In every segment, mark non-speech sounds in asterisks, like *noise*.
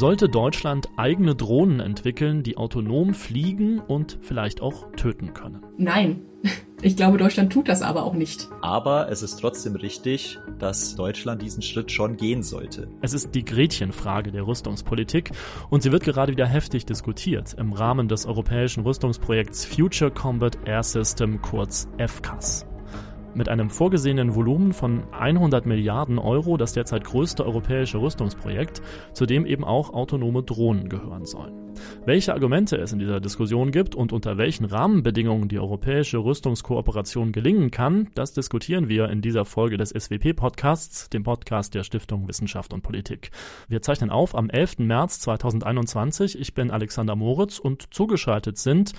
sollte Deutschland eigene Drohnen entwickeln, die autonom fliegen und vielleicht auch töten können? Nein. *laughs* Ich glaube, Deutschland tut das aber auch nicht. Aber es ist trotzdem richtig, dass Deutschland diesen Schritt schon gehen sollte. Es ist die Gretchenfrage der Rüstungspolitik und sie wird gerade wieder heftig diskutiert im Rahmen des europäischen Rüstungsprojekts Future Combat Air System, kurz FCAS. Mit einem vorgesehenen Volumen von 100 Milliarden Euro das derzeit größte europäische Rüstungsprojekt, zu dem eben auch autonome Drohnen gehören sollen. Welche Argumente es in dieser Diskussion gibt und unter welchen Rahmenbedingungen die europäische Rüstungskooperation gelingen kann, das diskutieren wir in dieser Folge des SWP-Podcasts, dem Podcast der Stiftung Wissenschaft und Politik. Wir zeichnen auf am 11. März 2021. Ich bin Alexander Moritz und zugeschaltet sind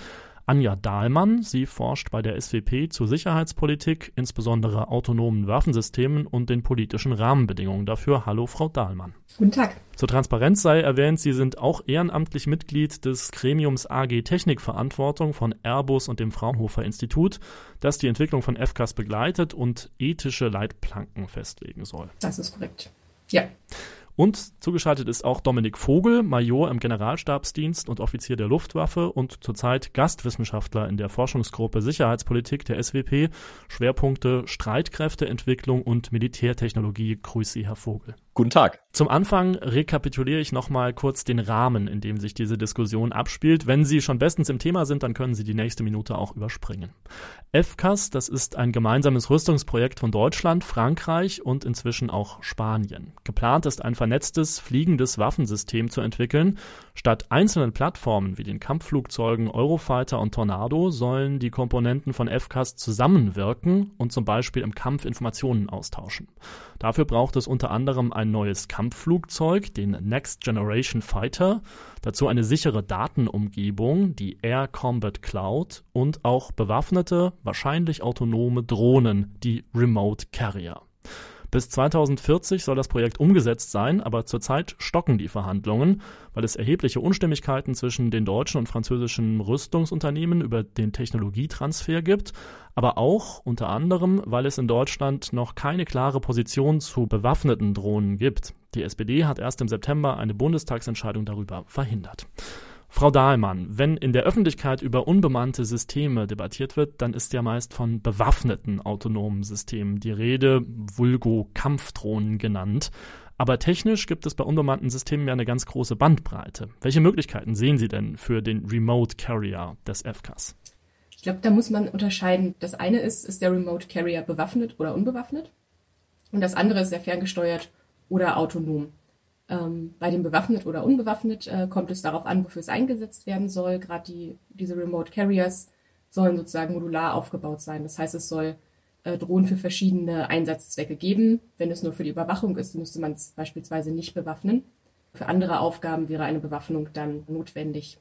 Anja Dahlmann. Sie forscht bei der SWP zur Sicherheitspolitik, insbesondere autonomen Waffensystemen und den politischen Rahmenbedingungen dafür. Hallo, Frau Dahlmann. Guten Tag. Zur Transparenz sei erwähnt, Sie sind auch ehrenamtlich Mitglied des Gremiums AG Technikverantwortung von Airbus und dem Fraunhofer Institut, das die Entwicklung von FCAS begleitet und ethische Leitplanken festlegen soll. Das ist korrekt. Ja. Und zugeschaltet ist auch Dominik Vogel, Major im Generalstabsdienst und Offizier der Luftwaffe und zurzeit Gastwissenschaftler in der Forschungsgruppe Sicherheitspolitik der SWP. Schwerpunkte Streitkräfteentwicklung und Militärtechnologie. Grüße Sie, Herr Vogel. Guten Tag. Zum Anfang rekapituliere ich nochmal kurz den Rahmen, in dem sich diese Diskussion abspielt. Wenn Sie schon bestens im Thema sind, dann können Sie die nächste Minute auch überspringen. FCAS, das ist ein gemeinsames Rüstungsprojekt von Deutschland, Frankreich und inzwischen auch Spanien. Geplant ist ein vernetztes, fliegendes Waffensystem zu entwickeln. Statt einzelnen Plattformen wie den Kampfflugzeugen Eurofighter und Tornado sollen die Komponenten von FCAS zusammenwirken und zum Beispiel im Kampf Informationen austauschen. Dafür braucht es unter anderem ein neues Kampfflugzeug, den Next Generation Fighter, dazu eine sichere Datenumgebung, die Air Combat Cloud und auch bewaffnete, wahrscheinlich autonome Drohnen, die Remote Carrier. Bis 2040 soll das Projekt umgesetzt sein, aber zurzeit stocken die Verhandlungen, weil es erhebliche Unstimmigkeiten zwischen den deutschen und französischen Rüstungsunternehmen über den Technologietransfer gibt, aber auch unter anderem, weil es in Deutschland noch keine klare Position zu bewaffneten Drohnen gibt. Die SPD hat erst im September eine Bundestagsentscheidung darüber verhindert. Frau Dahlmann, wenn in der Öffentlichkeit über unbemannte Systeme debattiert wird, dann ist ja meist von bewaffneten autonomen Systemen die Rede, vulgo Kampfdrohnen genannt. Aber technisch gibt es bei unbemannten Systemen ja eine ganz große Bandbreite. Welche Möglichkeiten sehen Sie denn für den Remote Carrier des FCAS? Ich glaube, da muss man unterscheiden. Das eine ist, ist der Remote Carrier bewaffnet oder unbewaffnet? Und das andere ist er ferngesteuert oder autonom. Ähm, bei dem bewaffnet oder unbewaffnet äh, kommt es darauf an, wofür es eingesetzt werden soll. Gerade die, diese Remote Carriers sollen sozusagen modular aufgebaut sein. Das heißt, es soll äh, Drohnen für verschiedene Einsatzzwecke geben. Wenn es nur für die Überwachung ist, müsste man es beispielsweise nicht bewaffnen. Für andere Aufgaben wäre eine Bewaffnung dann notwendig.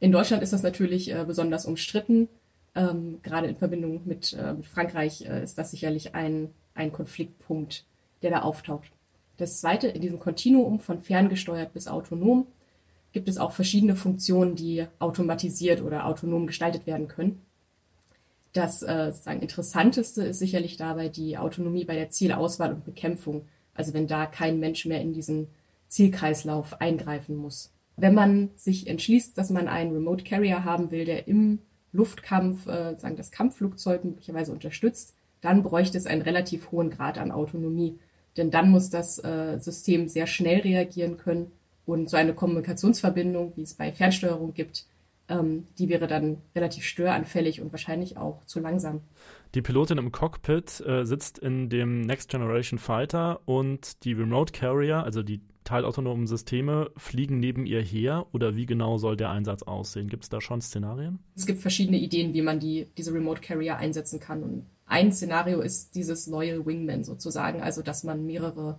In Deutschland ist das natürlich äh, besonders umstritten. Ähm, gerade in Verbindung mit, äh, mit Frankreich äh, ist das sicherlich ein, ein Konfliktpunkt, der da auftaucht. Das zweite, in diesem Kontinuum von ferngesteuert bis autonom gibt es auch verschiedene Funktionen, die automatisiert oder autonom gestaltet werden können. Das äh, sozusagen Interessanteste ist sicherlich dabei die Autonomie bei der Zielauswahl und Bekämpfung. Also wenn da kein Mensch mehr in diesen Zielkreislauf eingreifen muss. Wenn man sich entschließt, dass man einen Remote Carrier haben will, der im Luftkampf äh, sagen das Kampfflugzeug möglicherweise unterstützt, dann bräuchte es einen relativ hohen Grad an Autonomie. Denn dann muss das äh, System sehr schnell reagieren können und so eine Kommunikationsverbindung, wie es bei Fernsteuerung gibt, ähm, die wäre dann relativ störanfällig und wahrscheinlich auch zu langsam. Die Pilotin im Cockpit äh, sitzt in dem Next Generation Fighter und die Remote Carrier, also die teilautonomen Systeme, fliegen neben ihr her oder wie genau soll der Einsatz aussehen? Gibt es da schon Szenarien? Es gibt verschiedene Ideen, wie man die, diese Remote Carrier einsetzen kann und ein Szenario ist dieses Loyal Wingman sozusagen, also dass man mehrere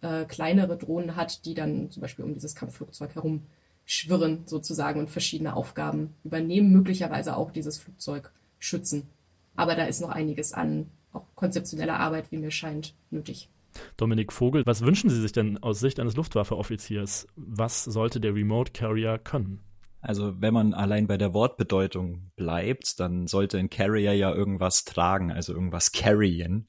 äh, kleinere Drohnen hat, die dann zum Beispiel um dieses Kampfflugzeug herum schwirren sozusagen und verschiedene Aufgaben übernehmen, möglicherweise auch dieses Flugzeug schützen. Aber da ist noch einiges an auch konzeptioneller Arbeit, wie mir scheint, nötig. Dominik Vogel, was wünschen Sie sich denn aus Sicht eines Luftwaffeoffiziers? Was sollte der Remote Carrier können? Also wenn man allein bei der Wortbedeutung bleibt, dann sollte ein Carrier ja irgendwas tragen, also irgendwas carryen.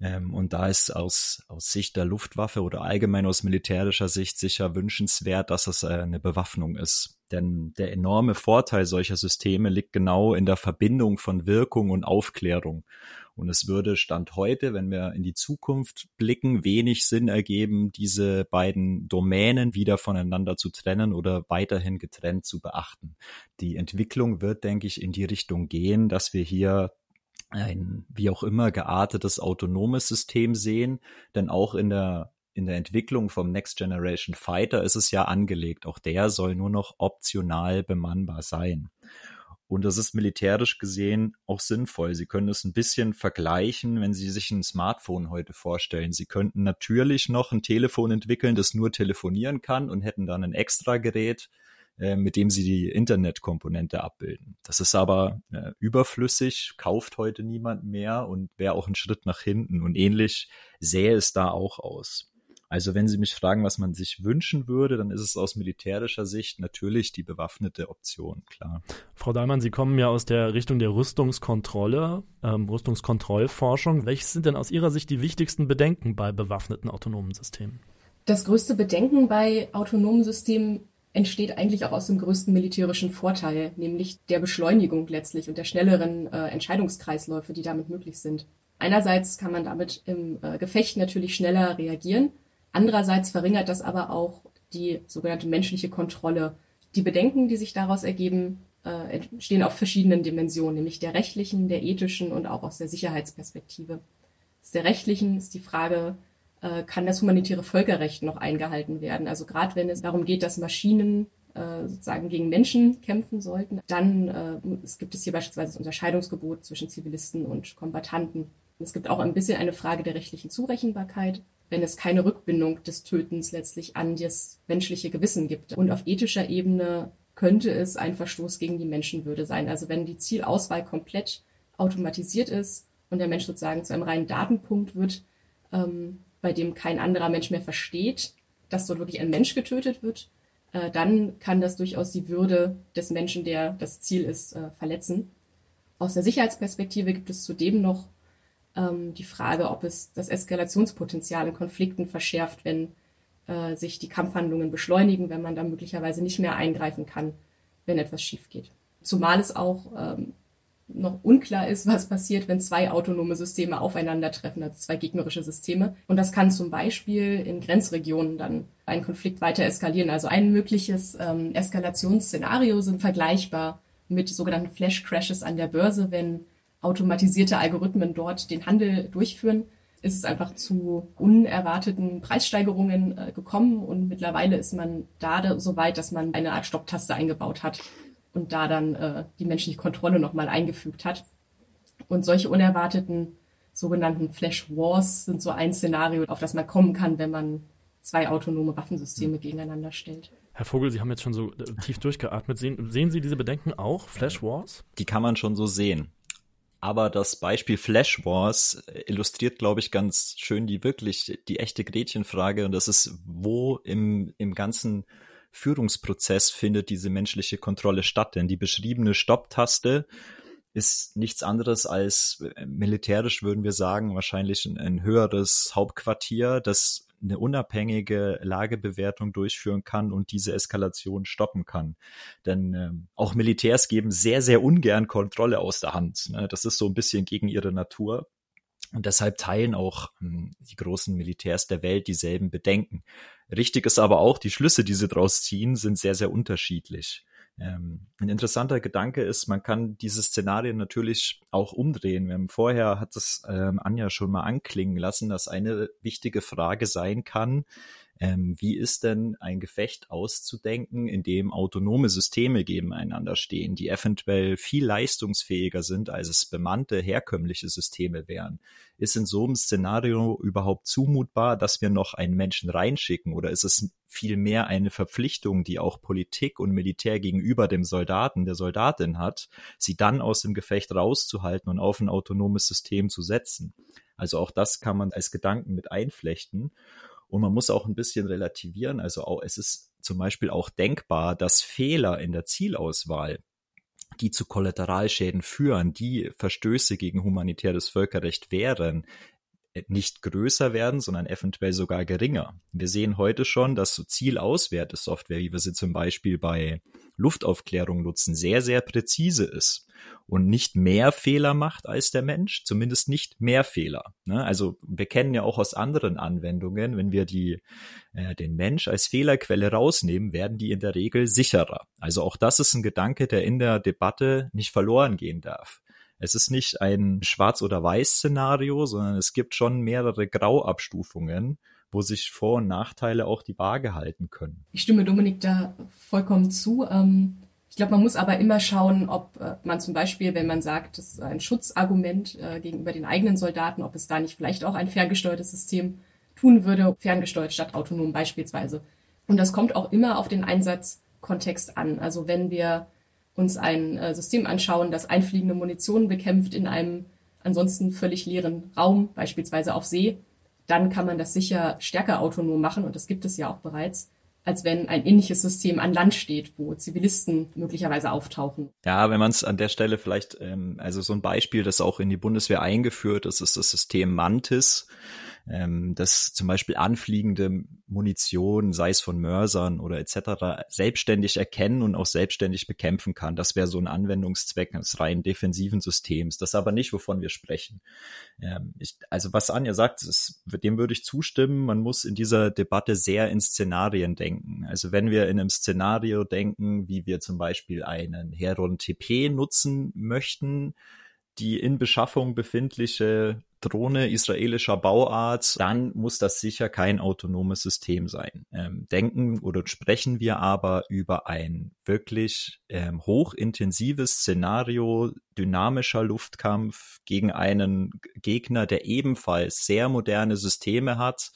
Ähm, und da ist aus, aus Sicht der Luftwaffe oder allgemein aus militärischer Sicht sicher wünschenswert, dass es äh, eine Bewaffnung ist. Denn der enorme Vorteil solcher Systeme liegt genau in der Verbindung von Wirkung und Aufklärung. Und es würde Stand heute, wenn wir in die Zukunft blicken, wenig Sinn ergeben, diese beiden Domänen wieder voneinander zu trennen oder weiterhin getrennt zu beachten. Die Entwicklung wird, denke ich, in die Richtung gehen, dass wir hier ein wie auch immer geartetes autonomes System sehen, denn auch in der in der Entwicklung vom Next Generation Fighter ist es ja angelegt. Auch der soll nur noch optional bemannbar sein. Und das ist militärisch gesehen auch sinnvoll. Sie können es ein bisschen vergleichen, wenn Sie sich ein Smartphone heute vorstellen. Sie könnten natürlich noch ein Telefon entwickeln, das nur telefonieren kann und hätten dann ein extra Gerät, äh, mit dem Sie die Internetkomponente abbilden. Das ist aber äh, überflüssig, kauft heute niemand mehr und wäre auch ein Schritt nach hinten. Und ähnlich sähe es da auch aus. Also wenn Sie mich fragen, was man sich wünschen würde, dann ist es aus militärischer Sicht natürlich die bewaffnete Option, klar. Frau Dahlmann, Sie kommen ja aus der Richtung der Rüstungskontrolle, ähm, Rüstungskontrollforschung. Welches sind denn aus Ihrer Sicht die wichtigsten Bedenken bei bewaffneten autonomen Systemen? Das größte Bedenken bei autonomen Systemen entsteht eigentlich auch aus dem größten militärischen Vorteil, nämlich der Beschleunigung letztlich und der schnelleren äh, Entscheidungskreisläufe, die damit möglich sind. Einerseits kann man damit im äh, Gefecht natürlich schneller reagieren, Andererseits verringert das aber auch die sogenannte menschliche Kontrolle. Die Bedenken, die sich daraus ergeben, äh, entstehen auf verschiedenen Dimensionen, nämlich der rechtlichen, der ethischen und auch aus der Sicherheitsperspektive. Aus der rechtlichen ist die Frage, äh, kann das humanitäre Völkerrecht noch eingehalten werden? Also gerade wenn es darum geht, dass Maschinen äh, sozusagen gegen Menschen kämpfen sollten, dann es gibt es hier beispielsweise das Unterscheidungsgebot zwischen Zivilisten und Kombattanten. Es gibt auch ein bisschen eine Frage der rechtlichen Zurechenbarkeit wenn es keine Rückbindung des Tötens letztlich an das menschliche Gewissen gibt. Und auf ethischer Ebene könnte es ein Verstoß gegen die Menschenwürde sein. Also wenn die Zielauswahl komplett automatisiert ist und der Mensch sozusagen zu einem reinen Datenpunkt wird, ähm, bei dem kein anderer Mensch mehr versteht, dass dort wirklich ein Mensch getötet wird, äh, dann kann das durchaus die Würde des Menschen, der das Ziel ist, äh, verletzen. Aus der Sicherheitsperspektive gibt es zudem noch ähm, die Frage, ob es das Eskalationspotenzial in Konflikten verschärft, wenn äh, sich die Kampfhandlungen beschleunigen, wenn man da möglicherweise nicht mehr eingreifen kann, wenn etwas schief geht. Zumal es auch ähm, noch unklar ist, was passiert, wenn zwei autonome Systeme aufeinandertreffen, also zwei gegnerische Systeme. Und das kann zum Beispiel in Grenzregionen dann einen Konflikt weiter eskalieren. Also ein mögliches ähm, Eskalationsszenario sind vergleichbar mit sogenannten Flash Crashes an der Börse, wenn automatisierte Algorithmen dort den Handel durchführen, ist es einfach zu unerwarteten Preissteigerungen äh, gekommen und mittlerweile ist man da so weit, dass man eine Art Stopptaste eingebaut hat und da dann äh, die menschliche Kontrolle nochmal eingefügt hat. Und solche unerwarteten sogenannten Flash Wars sind so ein Szenario, auf das man kommen kann, wenn man zwei autonome Waffensysteme gegeneinander stellt. Herr Vogel, Sie haben jetzt schon so äh, tief durchgeatmet. Sehen, sehen Sie diese Bedenken auch, Flash Wars? Die kann man schon so sehen. Aber das Beispiel Flash Wars illustriert, glaube ich, ganz schön die wirklich, die echte Gretchenfrage. Und das ist, wo im, im ganzen Führungsprozess findet diese menschliche Kontrolle statt? Denn die beschriebene Stopptaste ist nichts anderes als äh, militärisch würden wir sagen, wahrscheinlich ein, ein höheres Hauptquartier, das eine unabhängige Lagebewertung durchführen kann und diese Eskalation stoppen kann. Denn ähm, auch Militärs geben sehr, sehr ungern Kontrolle aus der Hand. Ne? Das ist so ein bisschen gegen ihre Natur. Und deshalb teilen auch ähm, die großen Militärs der Welt dieselben Bedenken. Richtig ist aber auch, die Schlüsse, die sie daraus ziehen, sind sehr, sehr unterschiedlich. Ähm, ein interessanter Gedanke ist, man kann diese Szenarien natürlich auch umdrehen. Wir haben vorher hat es ähm, Anja schon mal anklingen lassen, dass eine wichtige Frage sein kann, ähm, wie ist denn ein Gefecht auszudenken, in dem autonome Systeme gegeneinander stehen, die eventuell viel leistungsfähiger sind, als es bemannte herkömmliche Systeme wären? Ist in so einem Szenario überhaupt zumutbar, dass wir noch einen Menschen reinschicken oder ist es vielmehr eine Verpflichtung, die auch Politik und Militär gegenüber dem Soldaten, der Soldatin hat, sie dann aus dem Gefecht rauszuhalten und auf ein autonomes System zu setzen? Also auch das kann man als Gedanken mit einflechten. Und man muss auch ein bisschen relativieren. Also auch, es ist zum Beispiel auch denkbar, dass Fehler in der Zielauswahl die zu Kollateralschäden führen, die Verstöße gegen humanitäres Völkerrecht wären, nicht größer werden, sondern eventuell sogar geringer. Wir sehen heute schon, dass so Zielauswertesoftware, wie wir sie zum Beispiel bei Luftaufklärung nutzen, sehr, sehr präzise ist und nicht mehr Fehler macht als der Mensch, zumindest nicht mehr Fehler. Ne? Also wir kennen ja auch aus anderen Anwendungen, wenn wir die, äh, den Mensch als Fehlerquelle rausnehmen, werden die in der Regel sicherer. Also auch das ist ein Gedanke, der in der Debatte nicht verloren gehen darf. Es ist nicht ein Schwarz- oder Weiß-Szenario, sondern es gibt schon mehrere Grauabstufungen, wo sich Vor- und Nachteile auch die Waage halten können. Ich stimme Dominik da vollkommen zu. Ähm, ich glaube, man muss aber immer schauen, ob äh, man zum Beispiel, wenn man sagt, das ist ein Schutzargument äh, gegenüber den eigenen Soldaten, ob es da nicht vielleicht auch ein ferngesteuertes System tun würde, ferngesteuert statt autonom beispielsweise. Und das kommt auch immer auf den Einsatzkontext an. Also wenn wir uns ein äh, System anschauen, das einfliegende Munition bekämpft in einem ansonsten völlig leeren Raum, beispielsweise auf See, dann kann man das sicher stärker autonom machen und das gibt es ja auch bereits, als wenn ein ähnliches System an Land steht, wo Zivilisten möglicherweise auftauchen. Ja, wenn man es an der Stelle vielleicht, ähm, also so ein Beispiel, das auch in die Bundeswehr eingeführt ist, ist das System Mantis ähm, dass zum Beispiel anfliegende Munition, sei es von Mörsern oder etc., selbstständig erkennen und auch selbstständig bekämpfen kann. Das wäre so ein Anwendungszweck eines rein defensiven Systems. Das ist aber nicht, wovon wir sprechen. Ähm, ich, also was Anja sagt, ist, dem würde ich zustimmen. Man muss in dieser Debatte sehr in Szenarien denken. Also wenn wir in einem Szenario denken, wie wir zum Beispiel einen Heron TP nutzen möchten, die in Beschaffung befindliche Drohne israelischer Bauart, dann muss das sicher kein autonomes System sein. Ähm, denken oder sprechen wir aber über ein wirklich ähm, hochintensives Szenario, dynamischer Luftkampf gegen einen Gegner, der ebenfalls sehr moderne Systeme hat,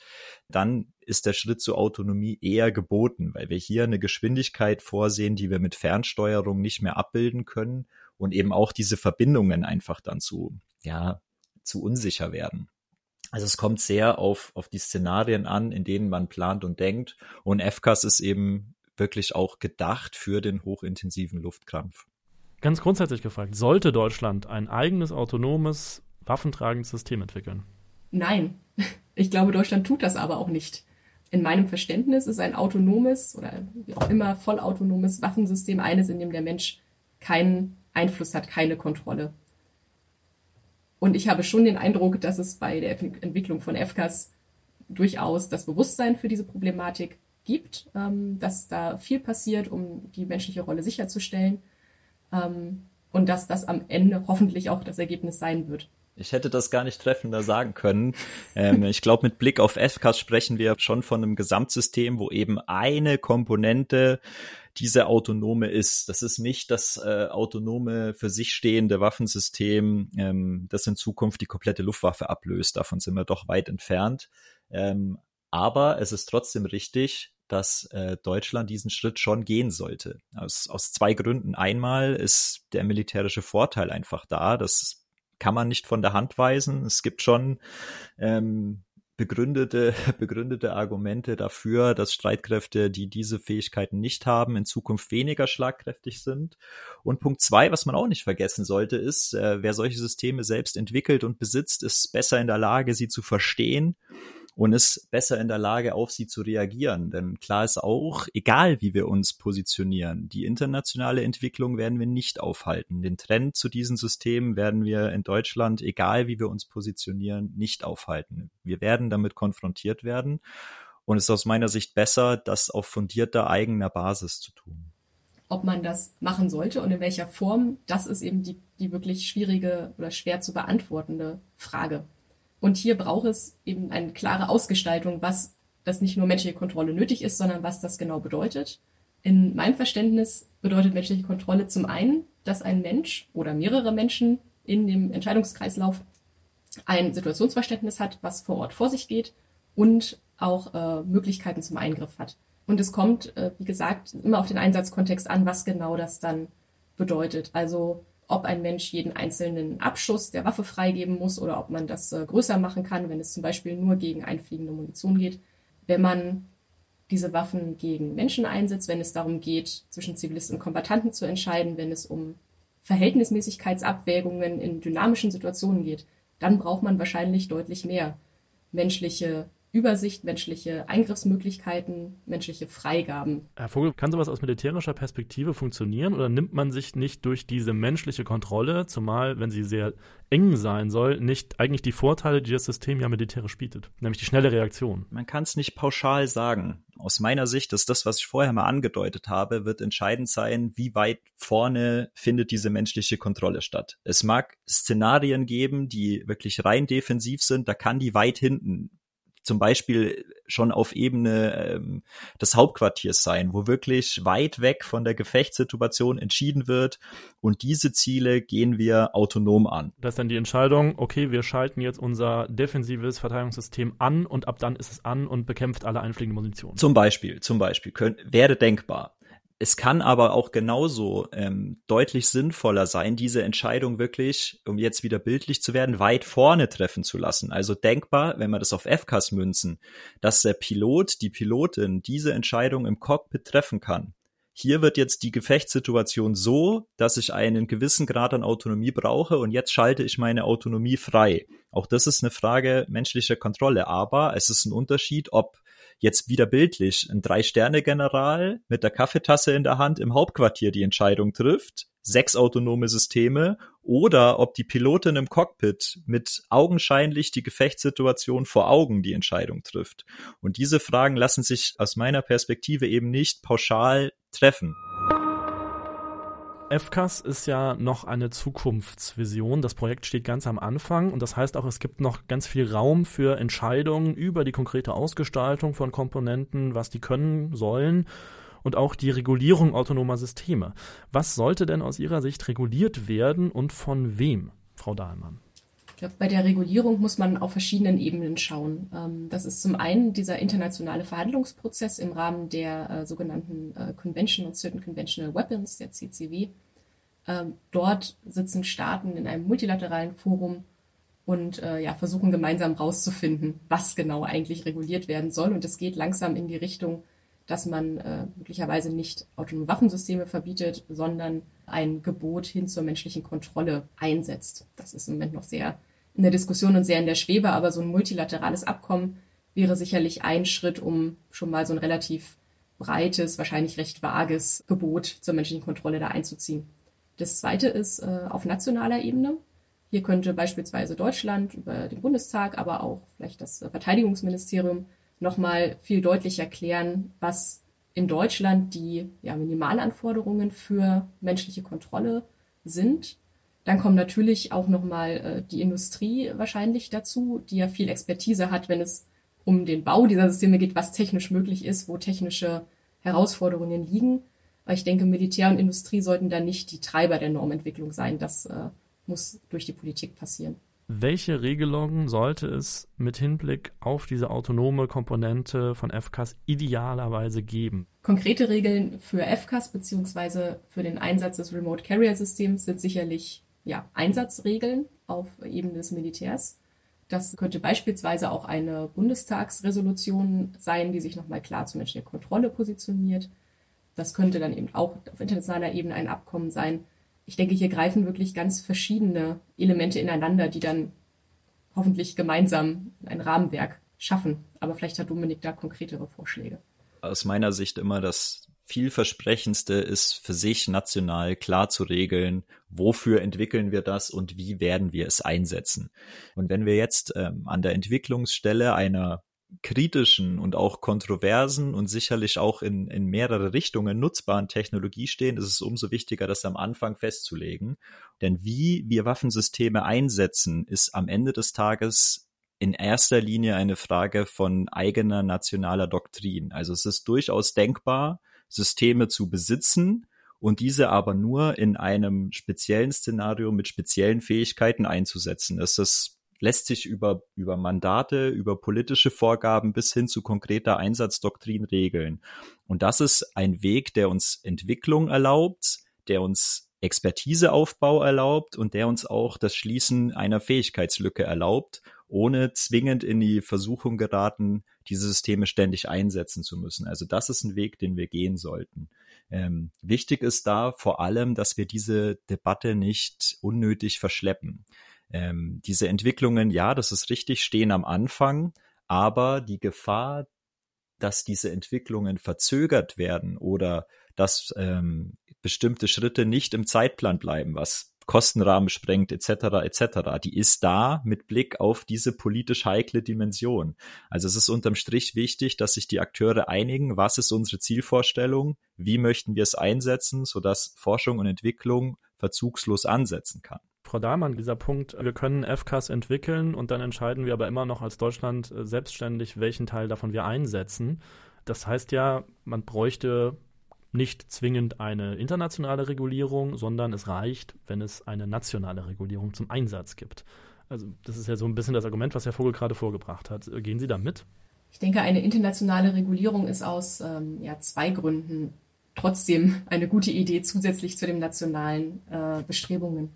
dann ist der Schritt zur Autonomie eher geboten, weil wir hier eine Geschwindigkeit vorsehen, die wir mit Fernsteuerung nicht mehr abbilden können und eben auch diese Verbindungen einfach dann zu, ja, zu unsicher werden. Also es kommt sehr auf, auf die Szenarien an, in denen man plant und denkt. Und FCAS ist eben wirklich auch gedacht für den hochintensiven Luftkampf. Ganz grundsätzlich gefragt, sollte Deutschland ein eigenes autonomes, waffentragendes System entwickeln? Nein, ich glaube, Deutschland tut das aber auch nicht. In meinem Verständnis ist ein autonomes oder wie auch immer vollautonomes Waffensystem eines, in dem der Mensch keinen Einfluss hat, keine Kontrolle. Und ich habe schon den Eindruck, dass es bei der Entwicklung von FCAS durchaus das Bewusstsein für diese Problematik gibt, ähm, dass da viel passiert, um die menschliche Rolle sicherzustellen ähm, und dass das am Ende hoffentlich auch das Ergebnis sein wird. Ich hätte das gar nicht treffender sagen können. Ähm, *laughs* ich glaube, mit Blick auf FCAS sprechen wir schon von einem Gesamtsystem, wo eben eine Komponente diese autonome ist. Das ist nicht das äh, autonome für sich stehende Waffensystem, ähm, das in Zukunft die komplette Luftwaffe ablöst. Davon sind wir doch weit entfernt. Ähm, aber es ist trotzdem richtig, dass äh, Deutschland diesen Schritt schon gehen sollte. Aus, aus zwei Gründen. Einmal ist der militärische Vorteil einfach da. Das kann man nicht von der Hand weisen. Es gibt schon ähm, begründete, *laughs* begründete Argumente dafür, dass Streitkräfte, die diese Fähigkeiten nicht haben, in Zukunft weniger schlagkräftig sind. Und Punkt zwei, was man auch nicht vergessen sollte, ist, äh, wer solche Systeme selbst entwickelt und besitzt, ist besser in der Lage, sie zu verstehen und ist besser in der Lage, auf sie zu reagieren. Denn klar ist auch, egal wie wir uns positionieren, die internationale Entwicklung werden wir nicht aufhalten. Den Trend zu diesen Systemen werden wir in Deutschland, egal wie wir uns positionieren, nicht aufhalten. Wir werden damit konfrontiert werden. Und es ist aus meiner Sicht besser, das auf fundierter eigener Basis zu tun. Ob man das machen sollte und in welcher Form, das ist eben die, die wirklich schwierige oder schwer zu beantwortende Frage. Und hier braucht es eben eine klare Ausgestaltung, was das nicht nur menschliche Kontrolle nötig ist, sondern was das genau bedeutet. In meinem Verständnis bedeutet menschliche Kontrolle zum einen, dass ein Mensch oder mehrere Menschen in dem Entscheidungskreislauf ein Situationsverständnis hat, was vor Ort vor sich geht und auch äh, Möglichkeiten zum Eingriff hat. Und es kommt, äh, wie gesagt, immer auf den Einsatzkontext an, was genau das dann bedeutet. Also ob ein Mensch jeden einzelnen Abschuss der Waffe freigeben muss oder ob man das äh, größer machen kann, wenn es zum Beispiel nur gegen einfliegende Munition geht. Wenn man diese Waffen gegen Menschen einsetzt, wenn es darum geht, zwischen Zivilisten und Kombattanten zu entscheiden, wenn es um Verhältnismäßigkeitsabwägungen in dynamischen Situationen geht, dann braucht man wahrscheinlich deutlich mehr. menschliche Übersicht, menschliche Eingriffsmöglichkeiten, menschliche Freigaben. Herr Vogel, kann sowas aus militärischer Perspektive funktionieren oder nimmt man sich nicht durch diese menschliche Kontrolle, zumal wenn sie sehr eng sein soll, nicht eigentlich die Vorteile, die das System ja militärisch bietet, nämlich die schnelle Reaktion? Man kann es nicht pauschal sagen. Aus meiner Sicht ist das, was ich vorher mal angedeutet habe, wird entscheidend sein, wie weit vorne findet diese menschliche Kontrolle statt. Es mag Szenarien geben, die wirklich rein defensiv sind, da kann die weit hinten zum Beispiel schon auf Ebene ähm, des Hauptquartiers sein, wo wirklich weit weg von der Gefechtssituation entschieden wird und diese Ziele gehen wir autonom an. Das ist dann die Entscheidung, okay, wir schalten jetzt unser defensives Verteidigungssystem an und ab dann ist es an und bekämpft alle einfliegenden Munition. Zum Beispiel, zum Beispiel, könnt, wäre denkbar. Es kann aber auch genauso ähm, deutlich sinnvoller sein, diese Entscheidung wirklich, um jetzt wieder bildlich zu werden, weit vorne treffen zu lassen. Also denkbar, wenn wir das auf FCAS münzen, dass der Pilot, die Pilotin diese Entscheidung im Cockpit treffen kann. Hier wird jetzt die Gefechtssituation so, dass ich einen gewissen Grad an Autonomie brauche und jetzt schalte ich meine Autonomie frei. Auch das ist eine Frage menschlicher Kontrolle, aber es ist ein Unterschied, ob jetzt wieder bildlich ein Drei-Sterne-General mit der Kaffeetasse in der Hand im Hauptquartier die Entscheidung trifft, sechs autonome Systeme, oder ob die Pilotin im Cockpit mit augenscheinlich die Gefechtssituation vor Augen die Entscheidung trifft. Und diese Fragen lassen sich aus meiner Perspektive eben nicht pauschal treffen. FCAS ist ja noch eine Zukunftsvision. Das Projekt steht ganz am Anfang und das heißt auch, es gibt noch ganz viel Raum für Entscheidungen über die konkrete Ausgestaltung von Komponenten, was die können sollen und auch die Regulierung autonomer Systeme. Was sollte denn aus Ihrer Sicht reguliert werden und von wem, Frau Dahlmann? Glaube, bei der Regulierung muss man auf verschiedenen Ebenen schauen. Ähm, das ist zum einen dieser internationale Verhandlungsprozess im Rahmen der äh, sogenannten äh, Convention on Certain Conventional Weapons, der CCW. Ähm, dort sitzen Staaten in einem multilateralen Forum und äh, ja, versuchen gemeinsam rauszufinden, was genau eigentlich reguliert werden soll. Und es geht langsam in die Richtung, dass man äh, möglicherweise nicht autonome Waffensysteme verbietet, sondern ein Gebot hin zur menschlichen Kontrolle einsetzt. Das ist im Moment noch sehr in der Diskussion und sehr in der Schwebe, aber so ein multilaterales Abkommen wäre sicherlich ein Schritt, um schon mal so ein relativ breites, wahrscheinlich recht vages Gebot zur menschlichen Kontrolle da einzuziehen. Das zweite ist äh, auf nationaler Ebene. Hier könnte beispielsweise Deutschland über den Bundestag, aber auch vielleicht das Verteidigungsministerium nochmal viel deutlicher erklären, was in Deutschland die ja, Minimalanforderungen für menschliche Kontrolle sind. Dann kommt natürlich auch nochmal äh, die Industrie wahrscheinlich dazu, die ja viel Expertise hat, wenn es um den Bau dieser Systeme geht, was technisch möglich ist, wo technische Herausforderungen liegen. Aber ich denke, Militär und Industrie sollten da nicht die Treiber der Normentwicklung sein. Das äh, muss durch die Politik passieren. Welche Regelungen sollte es mit Hinblick auf diese autonome Komponente von FCAS idealerweise geben? Konkrete Regeln für FCAS bzw. für den Einsatz des Remote Carrier Systems sind sicherlich ja, Einsatzregeln auf Ebene des Militärs. Das könnte beispielsweise auch eine Bundestagsresolution sein, die sich nochmal klar zur menschlichen Kontrolle positioniert. Das könnte dann eben auch auf internationaler Ebene ein Abkommen sein. Ich denke, hier greifen wirklich ganz verschiedene Elemente ineinander, die dann hoffentlich gemeinsam ein Rahmenwerk schaffen. Aber vielleicht hat Dominik da konkretere Vorschläge. Aus meiner Sicht immer das vielversprechendste ist für sich national klar zu regeln, wofür entwickeln wir das und wie werden wir es einsetzen. Und wenn wir jetzt ähm, an der Entwicklungsstelle einer kritischen und auch kontroversen und sicherlich auch in, in mehrere Richtungen nutzbaren Technologie stehen, ist es umso wichtiger, das am Anfang festzulegen. Denn wie wir Waffensysteme einsetzen, ist am Ende des Tages in erster Linie eine Frage von eigener nationaler Doktrin. Also es ist durchaus denkbar, Systeme zu besitzen und diese aber nur in einem speziellen Szenario mit speziellen Fähigkeiten einzusetzen. Das ist lässt sich über, über Mandate, über politische Vorgaben bis hin zu konkreter Einsatzdoktrin regeln. Und das ist ein Weg, der uns Entwicklung erlaubt, der uns Expertiseaufbau erlaubt und der uns auch das Schließen einer Fähigkeitslücke erlaubt, ohne zwingend in die Versuchung geraten, diese Systeme ständig einsetzen zu müssen. Also das ist ein Weg, den wir gehen sollten. Ähm, wichtig ist da vor allem, dass wir diese Debatte nicht unnötig verschleppen. Ähm, diese Entwicklungen, ja, das ist richtig, stehen am Anfang, aber die Gefahr, dass diese Entwicklungen verzögert werden oder dass ähm, bestimmte Schritte nicht im Zeitplan bleiben, was Kostenrahmen sprengt etc. etc. Die ist da mit Blick auf diese politisch heikle Dimension. Also es ist unterm Strich wichtig, dass sich die Akteure einigen, was ist unsere Zielvorstellung, wie möchten wir es einsetzen, sodass Forschung und Entwicklung verzugslos ansetzen kann. Frau Dahlmann, dieser Punkt, wir können FCAS entwickeln und dann entscheiden wir aber immer noch als Deutschland äh, selbstständig, welchen Teil davon wir einsetzen. Das heißt ja, man bräuchte nicht zwingend eine internationale Regulierung, sondern es reicht, wenn es eine nationale Regulierung zum Einsatz gibt. Also das ist ja so ein bisschen das Argument, was Herr Vogel gerade vorgebracht hat. Gehen Sie da mit? Ich denke, eine internationale Regulierung ist aus ähm, ja, zwei Gründen trotzdem eine gute Idee zusätzlich zu den nationalen äh, Bestrebungen.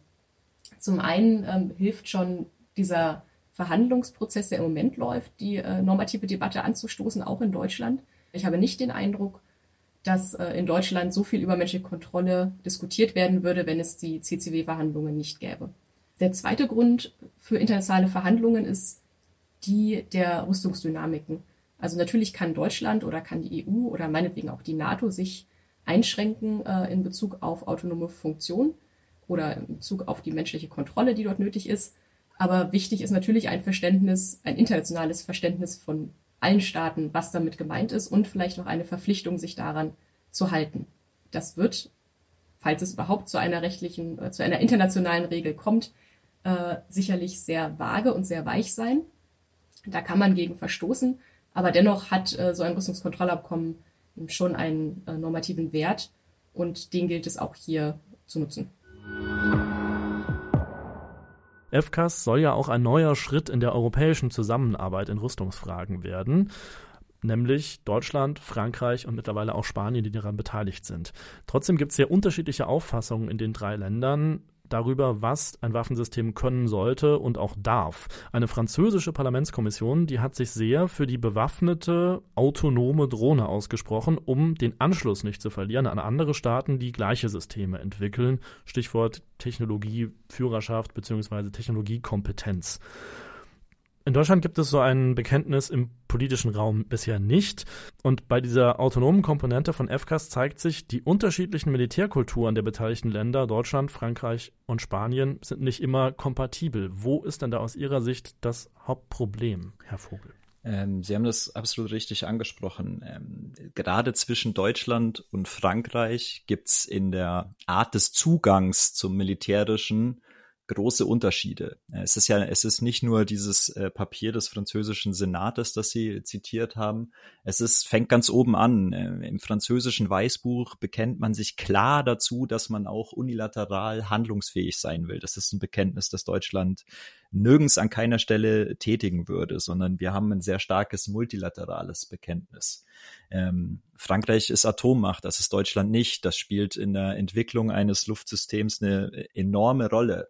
Zum einen ähm, hilft schon dieser Verhandlungsprozess, der im Moment läuft, die äh, normative Debatte anzustoßen, auch in Deutschland. Ich habe nicht den Eindruck, dass äh, in Deutschland so viel über menschliche Kontrolle diskutiert werden würde, wenn es die CCW-Verhandlungen nicht gäbe. Der zweite Grund für internationale Verhandlungen ist die der Rüstungsdynamiken. Also natürlich kann Deutschland oder kann die EU oder meinetwegen auch die NATO sich einschränken äh, in Bezug auf autonome Funktion oder in Bezug auf die menschliche Kontrolle, die dort nötig ist. Aber wichtig ist natürlich ein Verständnis, ein internationales Verständnis von allen Staaten, was damit gemeint ist und vielleicht noch eine Verpflichtung, sich daran zu halten. Das wird, falls es überhaupt zu einer rechtlichen, äh, zu einer internationalen Regel kommt, äh, sicherlich sehr vage und sehr weich sein. Da kann man gegen verstoßen, aber dennoch hat äh, so ein Rüstungskontrollabkommen schon einen äh, normativen Wert und den gilt es auch hier zu nutzen. FCAS soll ja auch ein neuer Schritt in der europäischen Zusammenarbeit in Rüstungsfragen werden nämlich Deutschland, Frankreich und mittlerweile auch Spanien, die daran beteiligt sind. Trotzdem gibt es sehr unterschiedliche Auffassungen in den drei Ländern, darüber, was ein Waffensystem können sollte und auch darf. Eine französische Parlamentskommission, die hat sich sehr für die bewaffnete autonome Drohne ausgesprochen, um den Anschluss nicht zu verlieren an andere Staaten, die gleiche Systeme entwickeln. Stichwort Technologieführerschaft bzw. Technologiekompetenz. In Deutschland gibt es so ein Bekenntnis im politischen Raum bisher nicht. Und bei dieser autonomen Komponente von FCAS zeigt sich, die unterschiedlichen Militärkulturen der beteiligten Länder, Deutschland, Frankreich und Spanien, sind nicht immer kompatibel. Wo ist denn da aus Ihrer Sicht das Hauptproblem, Herr Vogel? Ähm, Sie haben das absolut richtig angesprochen. Ähm, gerade zwischen Deutschland und Frankreich gibt es in der Art des Zugangs zum Militärischen große Unterschiede. Es ist ja, es ist nicht nur dieses äh, Papier des französischen Senates, das Sie zitiert haben. Es ist, fängt ganz oben an. Äh, Im französischen Weißbuch bekennt man sich klar dazu, dass man auch unilateral handlungsfähig sein will. Das ist ein Bekenntnis, das Deutschland nirgends an keiner Stelle tätigen würde, sondern wir haben ein sehr starkes multilaterales Bekenntnis. Ähm, Frankreich ist Atommacht, das ist Deutschland nicht. Das spielt in der Entwicklung eines Luftsystems eine enorme Rolle.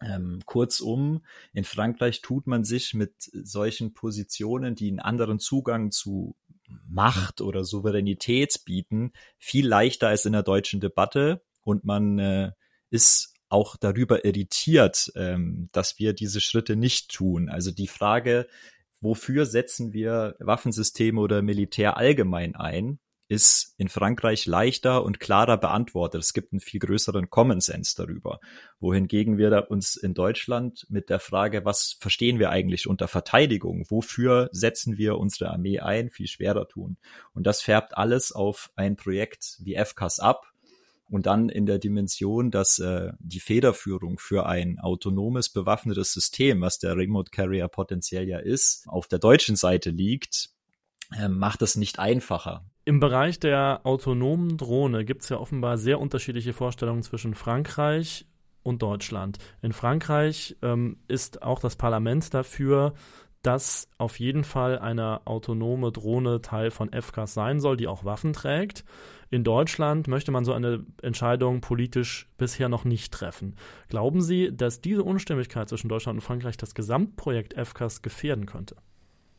Ähm, kurzum, in Frankreich tut man sich mit solchen Positionen, die einen anderen Zugang zu Macht oder Souveränität bieten, viel leichter als in der deutschen Debatte und man äh, ist auch darüber irritiert, ähm, dass wir diese Schritte nicht tun. Also die Frage, wofür setzen wir Waffensysteme oder Militär allgemein ein, ist in Frankreich leichter und klarer beantwortet. Es gibt einen viel größeren Common Sense darüber. Wohingegen wir uns in Deutschland mit der Frage, was verstehen wir eigentlich unter Verteidigung? Wofür setzen wir unsere Armee ein? Viel schwerer tun. Und das färbt alles auf ein Projekt wie FCAS ab. Und dann in der Dimension, dass äh, die Federführung für ein autonomes, bewaffnetes System, was der Remote Carrier potenziell ja ist, auf der deutschen Seite liegt, macht es nicht einfacher. Im Bereich der autonomen Drohne gibt es ja offenbar sehr unterschiedliche Vorstellungen zwischen Frankreich und Deutschland. In Frankreich ähm, ist auch das Parlament dafür, dass auf jeden Fall eine autonome Drohne Teil von FCAS sein soll, die auch Waffen trägt. In Deutschland möchte man so eine Entscheidung politisch bisher noch nicht treffen. Glauben Sie, dass diese Unstimmigkeit zwischen Deutschland und Frankreich das Gesamtprojekt FCAS gefährden könnte?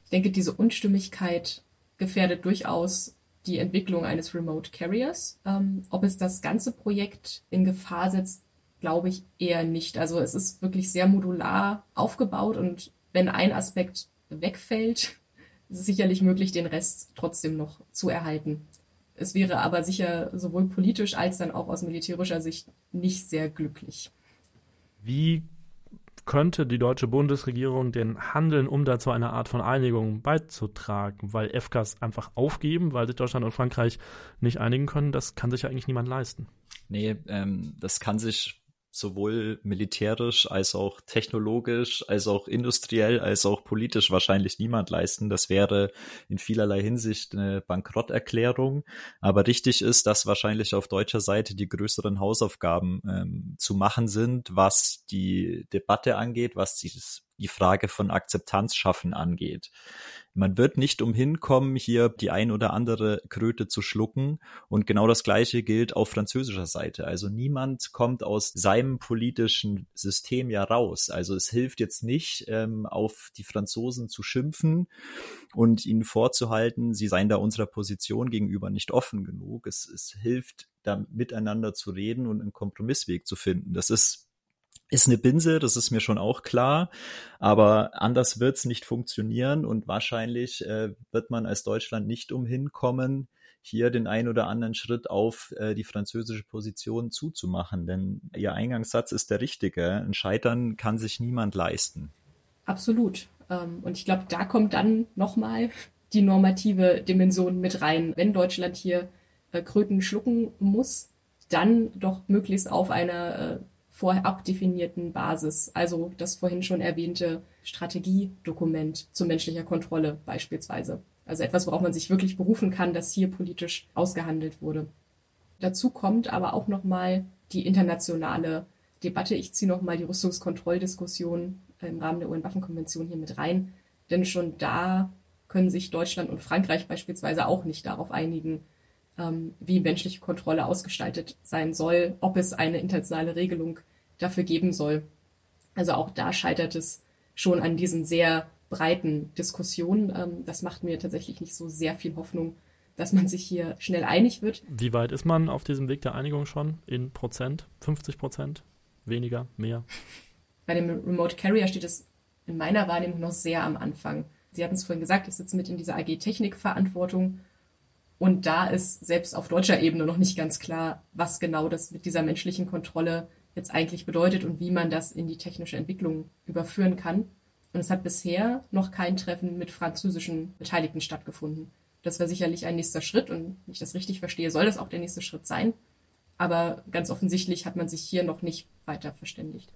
Ich denke, diese Unstimmigkeit gefährdet durchaus die Entwicklung eines Remote Carriers. Ähm, ob es das ganze Projekt in Gefahr setzt, glaube ich eher nicht. Also es ist wirklich sehr modular aufgebaut und wenn ein Aspekt wegfällt, *laughs* ist es sicherlich möglich, den Rest trotzdem noch zu erhalten. Es wäre aber sicher sowohl politisch als dann auch aus militärischer Sicht nicht sehr glücklich. Wie könnte die deutsche Bundesregierung denn handeln, um da zu einer Art von Einigung beizutragen? Weil FKs einfach aufgeben, weil sich Deutschland und Frankreich nicht einigen können, das kann sich ja eigentlich niemand leisten. Nee, ähm, das kann sich sowohl militärisch als auch technologisch, als auch industriell, als auch politisch wahrscheinlich niemand leisten. Das wäre in vielerlei Hinsicht eine Bankrotterklärung. Aber richtig ist, dass wahrscheinlich auf deutscher Seite die größeren Hausaufgaben ähm, zu machen sind, was die Debatte angeht, was dieses die Frage von Akzeptanz schaffen angeht. Man wird nicht umhin kommen, hier die ein oder andere Kröte zu schlucken. Und genau das Gleiche gilt auf französischer Seite. Also niemand kommt aus seinem politischen System ja raus. Also es hilft jetzt nicht, ähm, auf die Franzosen zu schimpfen und ihnen vorzuhalten, sie seien da unserer Position gegenüber nicht offen genug. Es, es hilft, da miteinander zu reden und einen Kompromissweg zu finden. Das ist ist eine Binse, das ist mir schon auch klar, aber anders wird's nicht funktionieren und wahrscheinlich äh, wird man als Deutschland nicht umhin kommen, hier den ein oder anderen Schritt auf äh, die französische Position zuzumachen, denn Ihr Eingangssatz ist der richtige. Ein Scheitern kann sich niemand leisten. Absolut. Ähm, und ich glaube, da kommt dann nochmal die normative Dimension mit rein. Wenn Deutschland hier äh, Kröten schlucken muss, dann doch möglichst auf einer äh, vorab definierten Basis, also das vorhin schon erwähnte Strategiedokument zu menschlicher Kontrolle beispielsweise. Also etwas, worauf man sich wirklich berufen kann, dass hier politisch ausgehandelt wurde. Dazu kommt aber auch nochmal die internationale Debatte. Ich ziehe nochmal die Rüstungskontrolldiskussion im Rahmen der UN-Waffenkonvention hier mit rein. Denn schon da können sich Deutschland und Frankreich beispielsweise auch nicht darauf einigen, ähm, wie menschliche Kontrolle ausgestaltet sein soll, ob es eine internationale Regelung dafür geben soll. Also auch da scheitert es schon an diesen sehr breiten Diskussionen. Ähm, das macht mir tatsächlich nicht so sehr viel Hoffnung, dass man sich hier schnell einig wird. Wie weit ist man auf diesem Weg der Einigung schon? In Prozent? 50 Prozent? Weniger? Mehr? *laughs* Bei dem Remote Carrier steht es in meiner Wahrnehmung noch sehr am Anfang. Sie hatten es vorhin gesagt, ich sitze mit in dieser AG Technikverantwortung und da ist selbst auf deutscher Ebene noch nicht ganz klar, was genau das mit dieser menschlichen Kontrolle jetzt eigentlich bedeutet und wie man das in die technische Entwicklung überführen kann. Und es hat bisher noch kein Treffen mit französischen Beteiligten stattgefunden. Das wäre sicherlich ein nächster Schritt und wenn ich das richtig verstehe, soll das auch der nächste Schritt sein. Aber ganz offensichtlich hat man sich hier noch nicht weiter verständigt.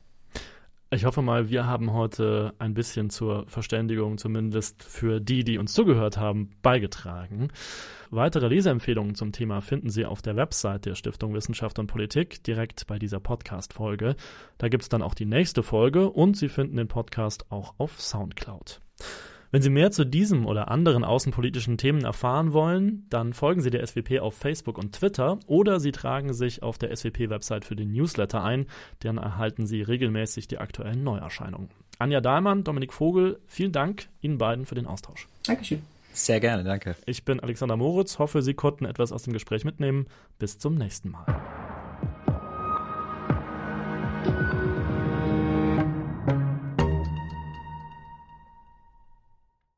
Ich hoffe mal, wir haben heute ein bisschen zur Verständigung, zumindest für die, die uns zugehört haben, beigetragen. Weitere Leseempfehlungen zum Thema finden Sie auf der Website der Stiftung Wissenschaft und Politik, direkt bei dieser Podcast-Folge. Da gibt es dann auch die nächste Folge und Sie finden den Podcast auch auf Soundcloud. Wenn Sie mehr zu diesem oder anderen außenpolitischen Themen erfahren wollen, dann folgen Sie der SWP auf Facebook und Twitter oder Sie tragen sich auf der SWP-Website für den Newsletter ein, dann erhalten Sie regelmäßig die aktuellen Neuerscheinungen. Anja Dahlmann, Dominik Vogel, vielen Dank Ihnen beiden für den Austausch. Dankeschön. Sehr gerne, danke. Ich bin Alexander Moritz, hoffe, Sie konnten etwas aus dem Gespräch mitnehmen. Bis zum nächsten Mal.